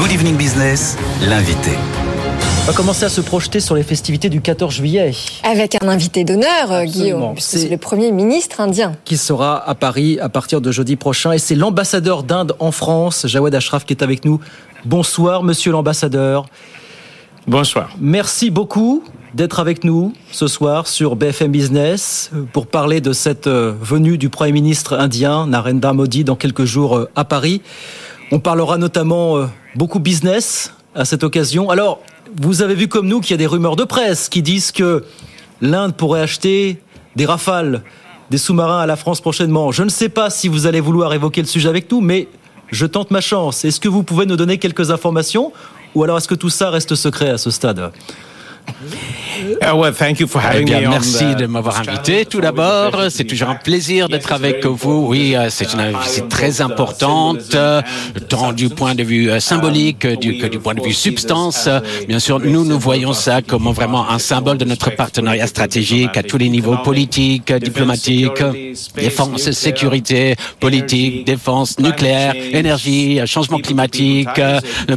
Good Evening Business, l'invité. On va commencer à se projeter sur les festivités du 14 juillet. Avec un invité d'honneur, Guillaume, c'est le Premier ministre indien. Qui sera à Paris à partir de jeudi prochain. Et c'est l'ambassadeur d'Inde en France, Jawed Ashraf, qui est avec nous. Bonsoir, monsieur l'ambassadeur. Bonsoir. Merci beaucoup d'être avec nous ce soir sur BFM Business pour parler de cette euh, venue du Premier ministre indien, Narendra Modi, dans quelques jours euh, à Paris. On parlera notamment euh, beaucoup business à cette occasion. Alors, vous avez vu comme nous qu'il y a des rumeurs de presse qui disent que l'Inde pourrait acheter des rafales, des sous-marins à la France prochainement. Je ne sais pas si vous allez vouloir évoquer le sujet avec nous, mais je tente ma chance. Est-ce que vous pouvez nous donner quelques informations ou alors est-ce que tout ça reste secret à ce stade? Eh bien, merci de m'avoir invité. Tout d'abord, c'est toujours un plaisir d'être avec vous. Oui, euh, c'est une visite très importante, euh, tant du point de vue euh, symbolique que du point de vue substance. Bien sûr, nous, nous voyons ça comme vraiment un symbole de notre partenariat stratégique à tous les niveaux politiques, diplomatiques, défense, sécurité, politique, défense, nucléaire, énergie, changement climatique,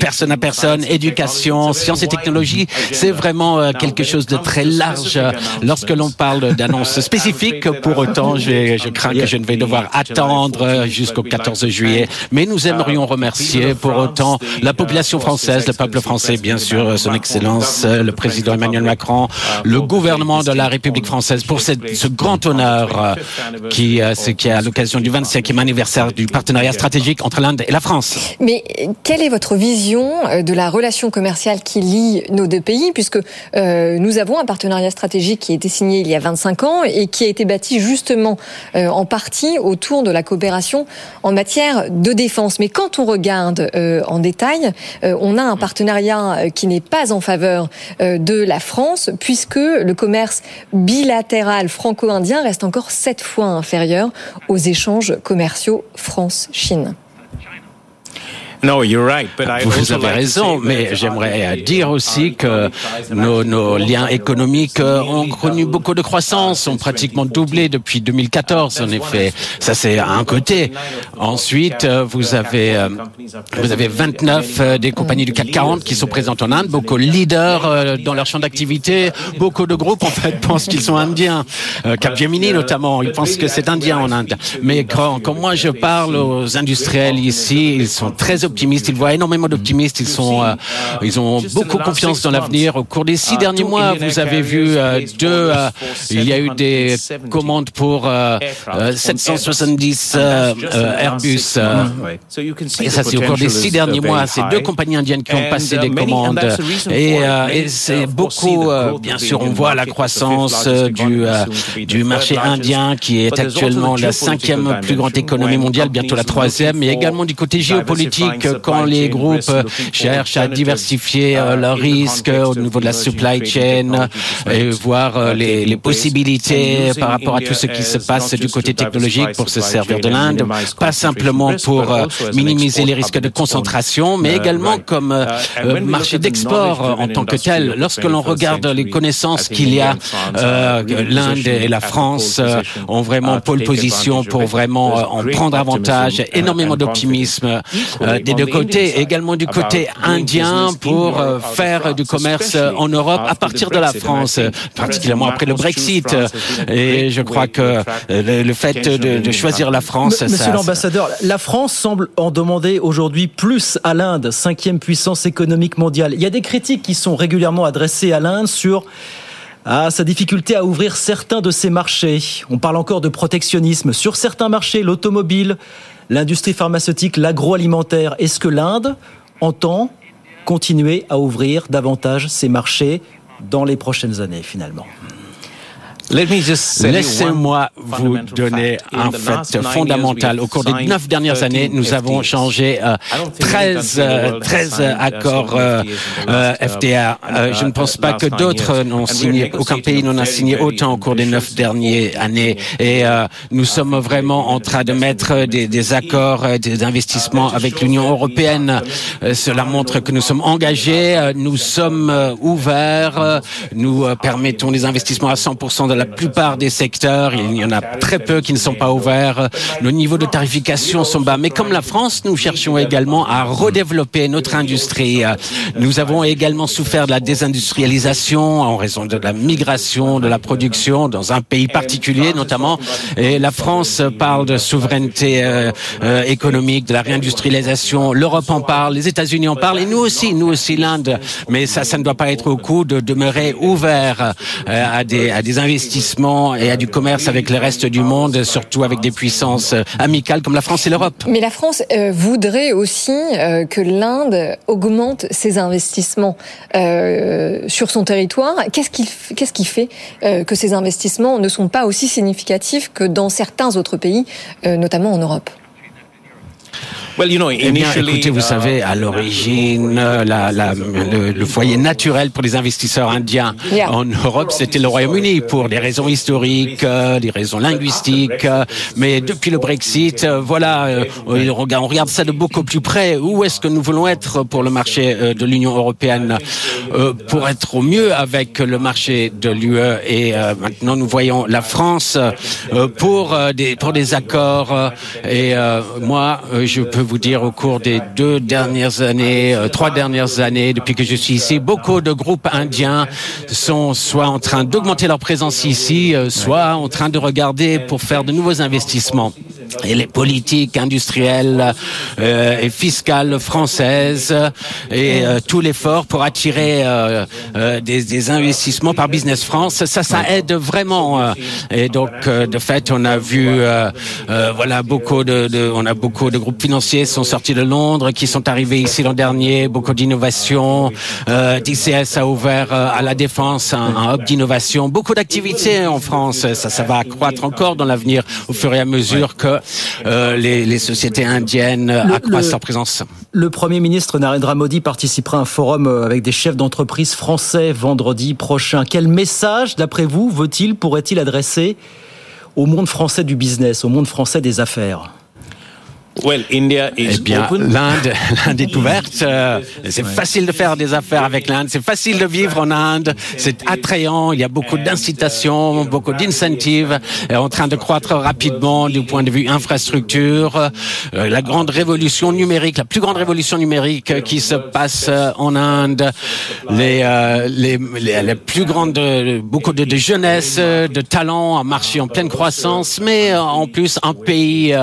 personne à personne, éducation, sciences et technologies. C'est vraiment quelque chose de très large lorsque l'on parle d'annonces spécifiques. Pour autant, je, je, crains que je ne vais devoir attendre jusqu'au 14 juillet. Mais nous aimerions remercier pour autant la population française, le peuple français, bien sûr, son Excellence, le président Emmanuel Macron, le gouvernement de la République française pour cette, ce grand honneur qui, qui est à l'occasion du 25e anniversaire du partenariat stratégique entre l'Inde et la France. Mais quelle est votre vision de la relation commerciale qui lie nos deux pays, puisque euh, nous avons un partenariat stratégique qui a été signé il y a 25 ans et qui a été bâti justement euh, en partie autour de la coopération en matière de défense. Mais quand on regarde euh, en détail, on a un partenariat qui n'est pas en faveur de la France puisque le commerce bilatéral franco-indien reste encore sept fois inférieur aux échanges commerciaux France-Chine. Vous avez raison, mais j'aimerais dire aussi que nos, nos, liens économiques ont connu beaucoup de croissance, ont pratiquement doublé depuis 2014, en effet. Ça, c'est un côté. Ensuite, vous avez, vous avez 29 des compagnies du CAC 40 qui sont présentes en Inde, beaucoup de leaders dans leur champ d'activité. Beaucoup de groupes, en fait, pensent qu'ils sont indiens. Capgemini, notamment, ils pensent que c'est indien en Inde. Mais quand, quand moi je parle aux industriels ici, ils sont très optimistes, ils voient énormément d'optimistes, ils sont, euh, ils ont beaucoup confiance dans l'avenir. Au cours des six derniers mois, vous avez vu euh, deux, euh, il y a eu des commandes pour 770 Airbus. Et ça, c'est au cours des six derniers mois. C'est deux compagnies indiennes qui ont passé des commandes. Et, et c'est beaucoup, bien sûr, on voit la croissance du, du marché indien qui est actuellement la cinquième plus grande économie mondiale, bientôt la troisième, mais également du côté géopolitique quand les groupes cherchent à diversifier euh, leurs risques au niveau de la supply chain et voir euh, les, les possibilités par rapport à tout ce qui se passe du côté technologique pour se servir de l'Inde, pas simplement pour euh, minimiser les risques de concentration, mais également comme marché d'export en tant que tel. Lorsque l'on regarde les connaissances qu'il y a, l'Inde et la France ont vraiment pole position pour vraiment en prendre avantage, énormément d'optimisme des deux côtés, également du côté indien pour euh, faire du commerce en Europe à partir de la France, particulièrement après le Brexit. Et je crois que le fait de, choisir la France... Monsieur l'ambassadeur, la France semble en demander aujourd'hui plus à l'Inde, cinquième puissance économique mondiale. Il y a des critiques qui sont régulièrement adressées à l'Inde sur à sa difficulté à ouvrir certains de ses marchés. On parle encore de protectionnisme sur certains marchés, l'automobile, l'industrie pharmaceutique, l'agroalimentaire. Est-ce que l'Inde entend continuer à ouvrir davantage ses marchés dans les prochaines années finalement? Laissez-moi vous donner un fait fondamental. Au cours des neuf dernières années, nous avons changé 13, euh, 13 euh, accords euh, FTA. je ne pense pas que d'autres n'ont signé, aucun pays n'en a signé autant au cours des neuf dernières années. Et nous sommes vraiment en train de mettre des, des accords, des investissements avec l'Union européenne. cela montre que nous sommes engagés, nous sommes ouverts, nous permettons des investissements à 100% de la plupart des secteurs. Il y en a très peu qui ne sont pas ouverts. Nos niveaux de tarification sont bas. Mais comme la France, nous cherchons également à redévelopper notre industrie. Nous avons également souffert de la désindustrialisation en raison de la migration de la production dans un pays particulier notamment. Et la France parle de souveraineté euh, euh, économique, de la réindustrialisation. L'Europe en parle, les États-Unis en parlent et nous aussi, nous aussi l'Inde. Mais ça, ça ne doit pas être au coup de demeurer ouvert euh, à des, à des investissements et à du commerce avec le reste du monde, surtout avec des puissances euh, amicales comme la France et l'Europe. Mais la France euh, voudrait aussi euh, que l'Inde augmente ses investissements sur son territoire. Qu'est-ce qui, qu'est-ce qui fait que ces investissements ne sont pas aussi significatifs que dans certains autres pays, notamment en Europe? Eh bien, écoutez, vous savez, à l'origine, la, la, le, foyer naturel pour les investisseurs indiens en Europe, c'était le Royaume-Uni pour des raisons historiques, euh, des raisons linguistiques. Euh, mais depuis le Brexit, euh, voilà, on regarde, on regarde ça de beaucoup plus près. Où est-ce que nous voulons être pour le marché de l'Union européenne pour être au mieux avec le marché de l'UE Et maintenant, nous voyons la France pour des pour des accords. Et moi, je peux vous dire au cours des deux dernières années, euh, trois dernières années, depuis que je suis ici, beaucoup de groupes indiens sont soit en train d'augmenter leur présence ici, euh, soit en train de regarder pour faire de nouveaux investissements et les politiques industrielles euh, et fiscales françaises et euh, tout l'effort pour attirer euh, euh des, des, investissements par Business France, ça, ça aide vraiment. Euh. et donc, de fait, on a vu, voilà, beaucoup de, de, on a beaucoup de groupes financiers sont sortis de Londres, qui sont arrivés ici l'an dernier, beaucoup d'innovations. DCS a ouvert à la défense un, un hub d'innovation, beaucoup d'activités en France. Ça, ça va accroître encore dans l'avenir au fur et à mesure que euh, les, sociétés indiennes accroissent leur présence. Le Premier ministre Narendra Modi participera à un forum euh, avec des chefs d'entreprise français vendredi prochain. Quel message, d'après vous, veut-il, pourrait-il adresser au monde français du business, au monde français des affaires? Eh bien, l'Inde, l'Inde est ouverte. Euh, c'est facile de faire des affaires avec l'Inde. C'est facile de vivre en Inde. C'est attrayant. Il y a beaucoup d'incitations, beaucoup d'incentives. En train de croître rapidement du point de vue infrastructure. Euh, la grande révolution numérique, la plus grande révolution numérique qui se passe euh, en Inde. Les, les, les, plus grandes, beaucoup de, de jeunesse, de talents, un marché en pleine croissance, mais en plus un pays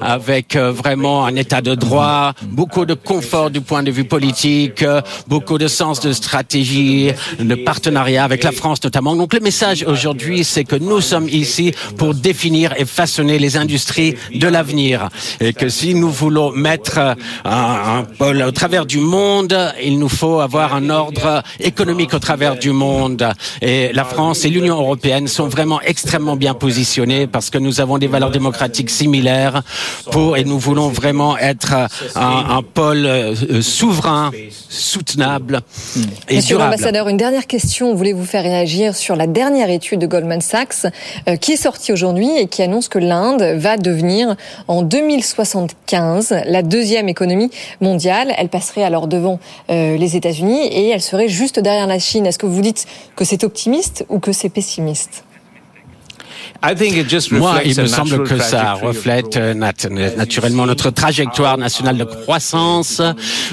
avec vraiment un état de droit, beaucoup de confort du point de vue politique, beaucoup de sens de stratégie, de partenariat avec la France notamment. Donc le message aujourd'hui, c'est que nous sommes ici pour définir et façonner les industries de l'avenir. Et que si nous voulons mettre un, un pôle au travers du monde, il nous faut avoir un ordre économique au travers du monde. Et la France et l'Union européenne sont vraiment extrêmement bien positionnés parce que nous avons des valeurs démocratiques similaires pour, et nous voulons vraiment être un, pôle euh, souverain, soutenable et Monsieur durable. l'ambassadeur, une dernière question. Voulez-vous faire réagir sur la dernière étude de Goldman Sachs euh, qui est sortie aujourd'hui et qui annonce que l'Inde va devenir en 2075 la deuxième économie mondiale? Elle passerait alors devant euh, les États-Unis et elle serait juste derrière la Chine. Est-ce que vous dites que c'est optimiste ou que c'est pessimiste? Moi, il me semble que ça reflète euh, naturellement notre trajectoire nationale de croissance.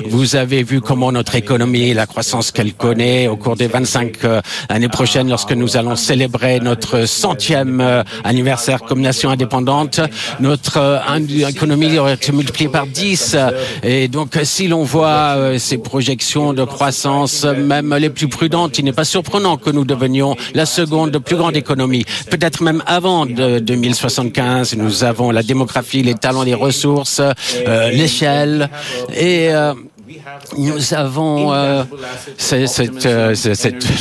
Vous avez vu comment notre économie, la croissance qu'elle connaît au cours des 25 euh, années prochaines, lorsque nous allons célébrer notre centième euh, anniversaire comme nation indépendante, notre économie aurait été multipliée par 10. Et donc, si l'on voit ces projections de croissance, même les plus prudentes, il n'est pas surprenant que nous devenions la seconde plus grande économie, peut-être même avant de 2075. Nous avons la démographie, les talents, les ressources, euh, l'échelle et euh, nous avons euh, euh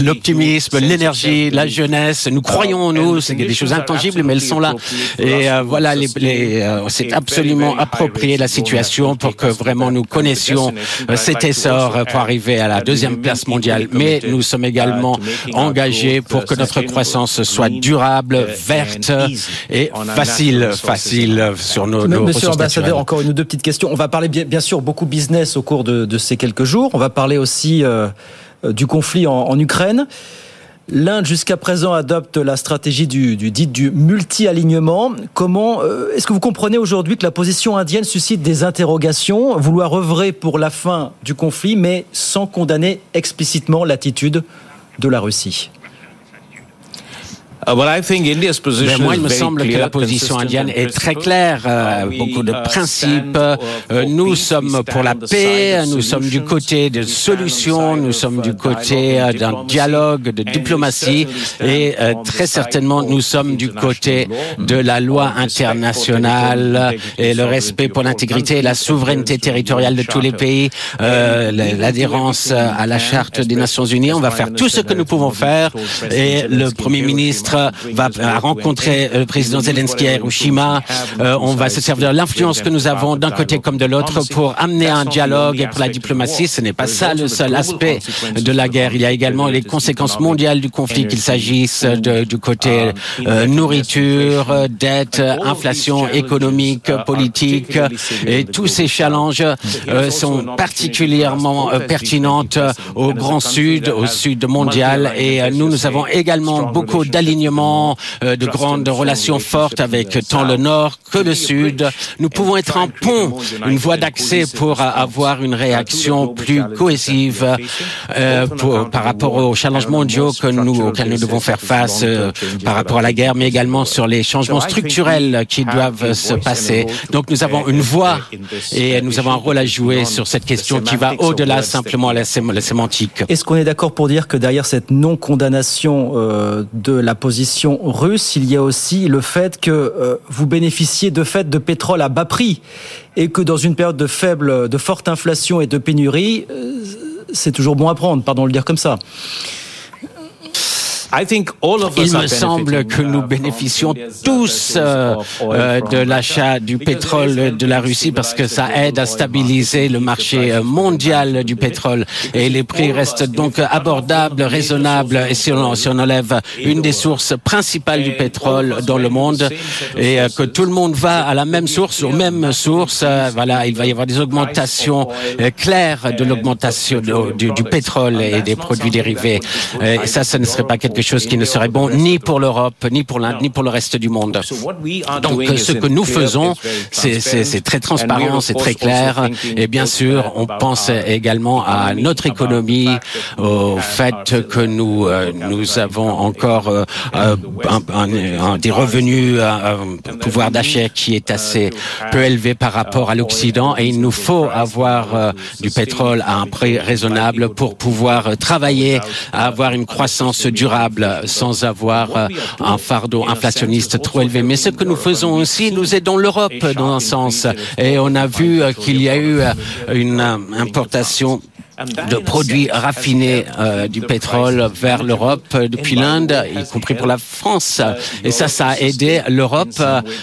l'optimisme, l'énergie, la jeunesse. Nous croyons en nous. C'est des choses intangibles, mais elles sont là. Et euh, voilà, les, les euh, c'est absolument approprié la situation pour que vraiment nous connaissions cet essor pour arriver à la deuxième place mondiale. Mais nous sommes également engagés pour que notre croissance soit durable, verte et facile, facile sur nos, nos Monsieur l'ambassadeur, encore une ou deux petites questions. On va parler bien, bien sûr beaucoup business au cours de, de ces quelques jours. On va parler aussi euh, du conflit en, Ukraine. L'Inde, jusqu'à présent, adopte la stratégie du, du multi-alignement. Comment euh, est-ce que vous comprenez aujourd'hui que la position indienne suscite des interrogations, vouloir œuvrer pour la fin du conflit, mais sans condamner explicitement l'attitude de la Russie? Mais moi, il me semble que la position indienne est très claire. Euh, beaucoup de uh, principes. Euh, nous sommes pour la paix. Nous sommes du côté de solutions. Nous sommes du côté euh, d'un dialogue, de diplomatie. Et très certainement, nous sommes du côté de la loi internationale et le respect pour l'intégrité et la souveraineté territoriale de tous les pays, l'adhérence à la charte des Nations Unies. On va faire tout ce que nous pouvons faire. Et le Premier ministre va rencontrer euh, le président Zelensky à Hiroshima. Euh, on va se servir de l'influence que nous avons d'un côté comme de l'autre pour amener un dialogue et pour la diplomatie. Ce n'est pas ça le seul aspect de la guerre. Il y a également les conséquences mondiales du conflit, qu'il s'agisse du côté euh, nourriture, dette, inflation économique, politique. Et tous ces challenges sont particulièrement pertinentes au Grand Sud, au Sud mondial. Et nous, nous avons également beaucoup d'alignements euh, de grandes relations fortes avec tant le Nord que le Sud. Nous pouvons être un pont, une voie d'accès pour avoir une réaction plus cohésive euh, par rapport aux challenges mondiaux que nous, auxquels nous devons faire face euh, par rapport à la guerre, mais également sur les changements structurels qui doivent se passer. Donc nous avons une voix et nous avons un rôle à jouer sur cette question qui va au-delà simplement la, la sémantique. Est-ce qu'on est, d'accord pour dire que derrière cette non-condamnation de la position russe, il y a aussi le fait que euh, vous bénéficiez de fait de pétrole à bas prix et que dans une période de faible, de forte inflation et de pénurie, euh, c'est toujours bon à prendre, pardon de le dire comme ça. Il me semble que nous uh, bénéficions tous euh, euh, de l'achat du pétrole de la Russie parce que ça aide à stabiliser le marché euh, mondial du pétrole. Et les prix restent donc abordables, raisonnables et si on, si on enlève une des sources principales du pétrole dans le monde et que tout le monde va à la même source, aux mêmes sources, voilà, il va y avoir des augmentations claires de l'augmentation du, du, pétrole et des produits dérivés. Et ça, ça ne serait pas quelque chose qui ne serait bon ni pour l'Europe, ni pour l'Inde, ni pour le reste du monde. Donc ce que nous faisons, c'est très transparent, c'est très clair. Et bien sûr, on pense également à notre économie, au fait que nous, euh, nous avons encore euh, un, des revenus, un pouvoir d'achat qui est assez peu élevé par rapport à l'Occident. Et il nous faut avoir euh, du pétrole à un prix raisonnable pour pouvoir travailler à avoir une croissance durable sans avoir euh, un fardeau inflationniste trop élevé. Mais ce que nous faisons aussi, nous aidons l'Europe dans un sens. Et on a vu euh, qu'il y a eu euh, une importation de produits raffinés euh, du pétrole vers l'Europe euh, depuis l'Inde, y compris pour la France. Et ça, ça a aidé l'Europe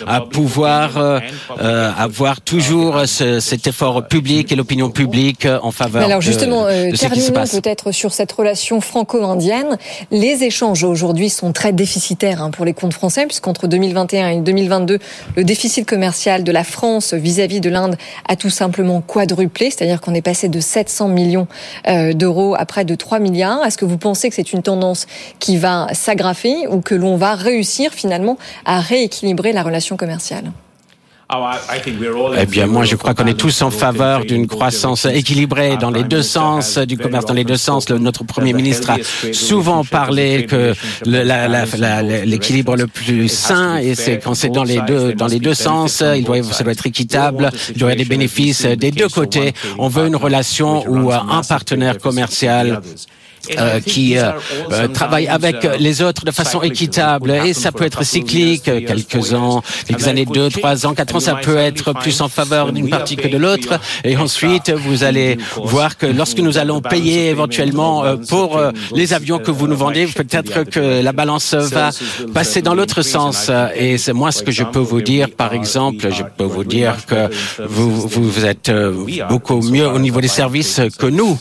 à pouvoir euh, avoir toujours ce, cet effort public et l'opinion publique en faveur alors justement, de, de terminons peut-être sur cette relation franco-indienne. Les échanges aujourd'hui sont très déficitaires hein, pour les comptes français, puisqu'entre 2021 et 2022, le déficit commercial de la France vis-à-vis -vis de l'Inde a tout simplement quadruplé, c'est-à-dire qu'on est passé de 700 millions euh, d'euros à près de 3 milliards. Est-ce que vous pensez que c'est une tendance qui va s'aggraver ou que l'on va réussir finalement à rééquilibrer la relation commerciale? Eh bien, moi, je crois qu'on est tous en faveur d'une croissance équilibrée dans les deux sens, du commerce dans les deux sens. notre Premier ministre a souvent parlé que l'équilibre le plus sain, et c'est quand c'est dans les deux dans les deux sens, il doit, ça doit être équitable, il doit y avoir des bénéfices des deux côtés. On veut une relation où un partenaire commercial euh, qui euh, euh, travaillent avec les autres de façon équitable. Et ça peut être cyclique, quelques ans, quelques années, deux, trois ans, quatre ans, ça peut être plus en faveur d'une partie que de l'autre. Et ensuite, vous allez voir que lorsque nous allons payer éventuellement pour les avions que vous nous vendez, peut-être que la balance va passer dans l'autre sens. Et c'est moi ce que je peux vous dire, par exemple, je peux vous dire que vous, vous êtes beaucoup mieux au niveau des services que nous.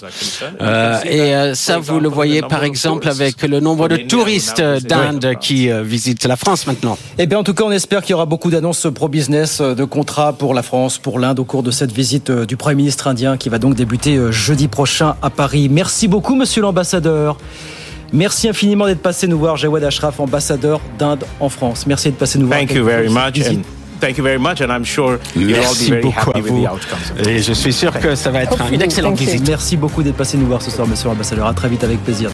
et ça, vous le voyez par exemple avec le nombre de touristes d'Inde qui euh, visitent la France maintenant. Eh bien, en tout cas, on espère qu'il y aura beaucoup d'annonces pro-business, euh, de contrats pour la France, pour l'Inde au cours de cette visite euh, du Premier ministre indien qui va donc débuter jeudi prochain à Paris. Merci beaucoup, monsieur l'ambassadeur. Merci infiniment d'être passé nous voir, Jawad Ashraf, ambassadeur d'Inde en France. Merci d'être passé nous voir. Thank you very much. Thank you very much, and I'm sure you'll all be very happy with the outcomes. Et je suis sûr que ça va être une excellente visite. Merci beaucoup d'être passé nous voir ce soir, monsieur l'ambassadeur. À très vite avec plaisir.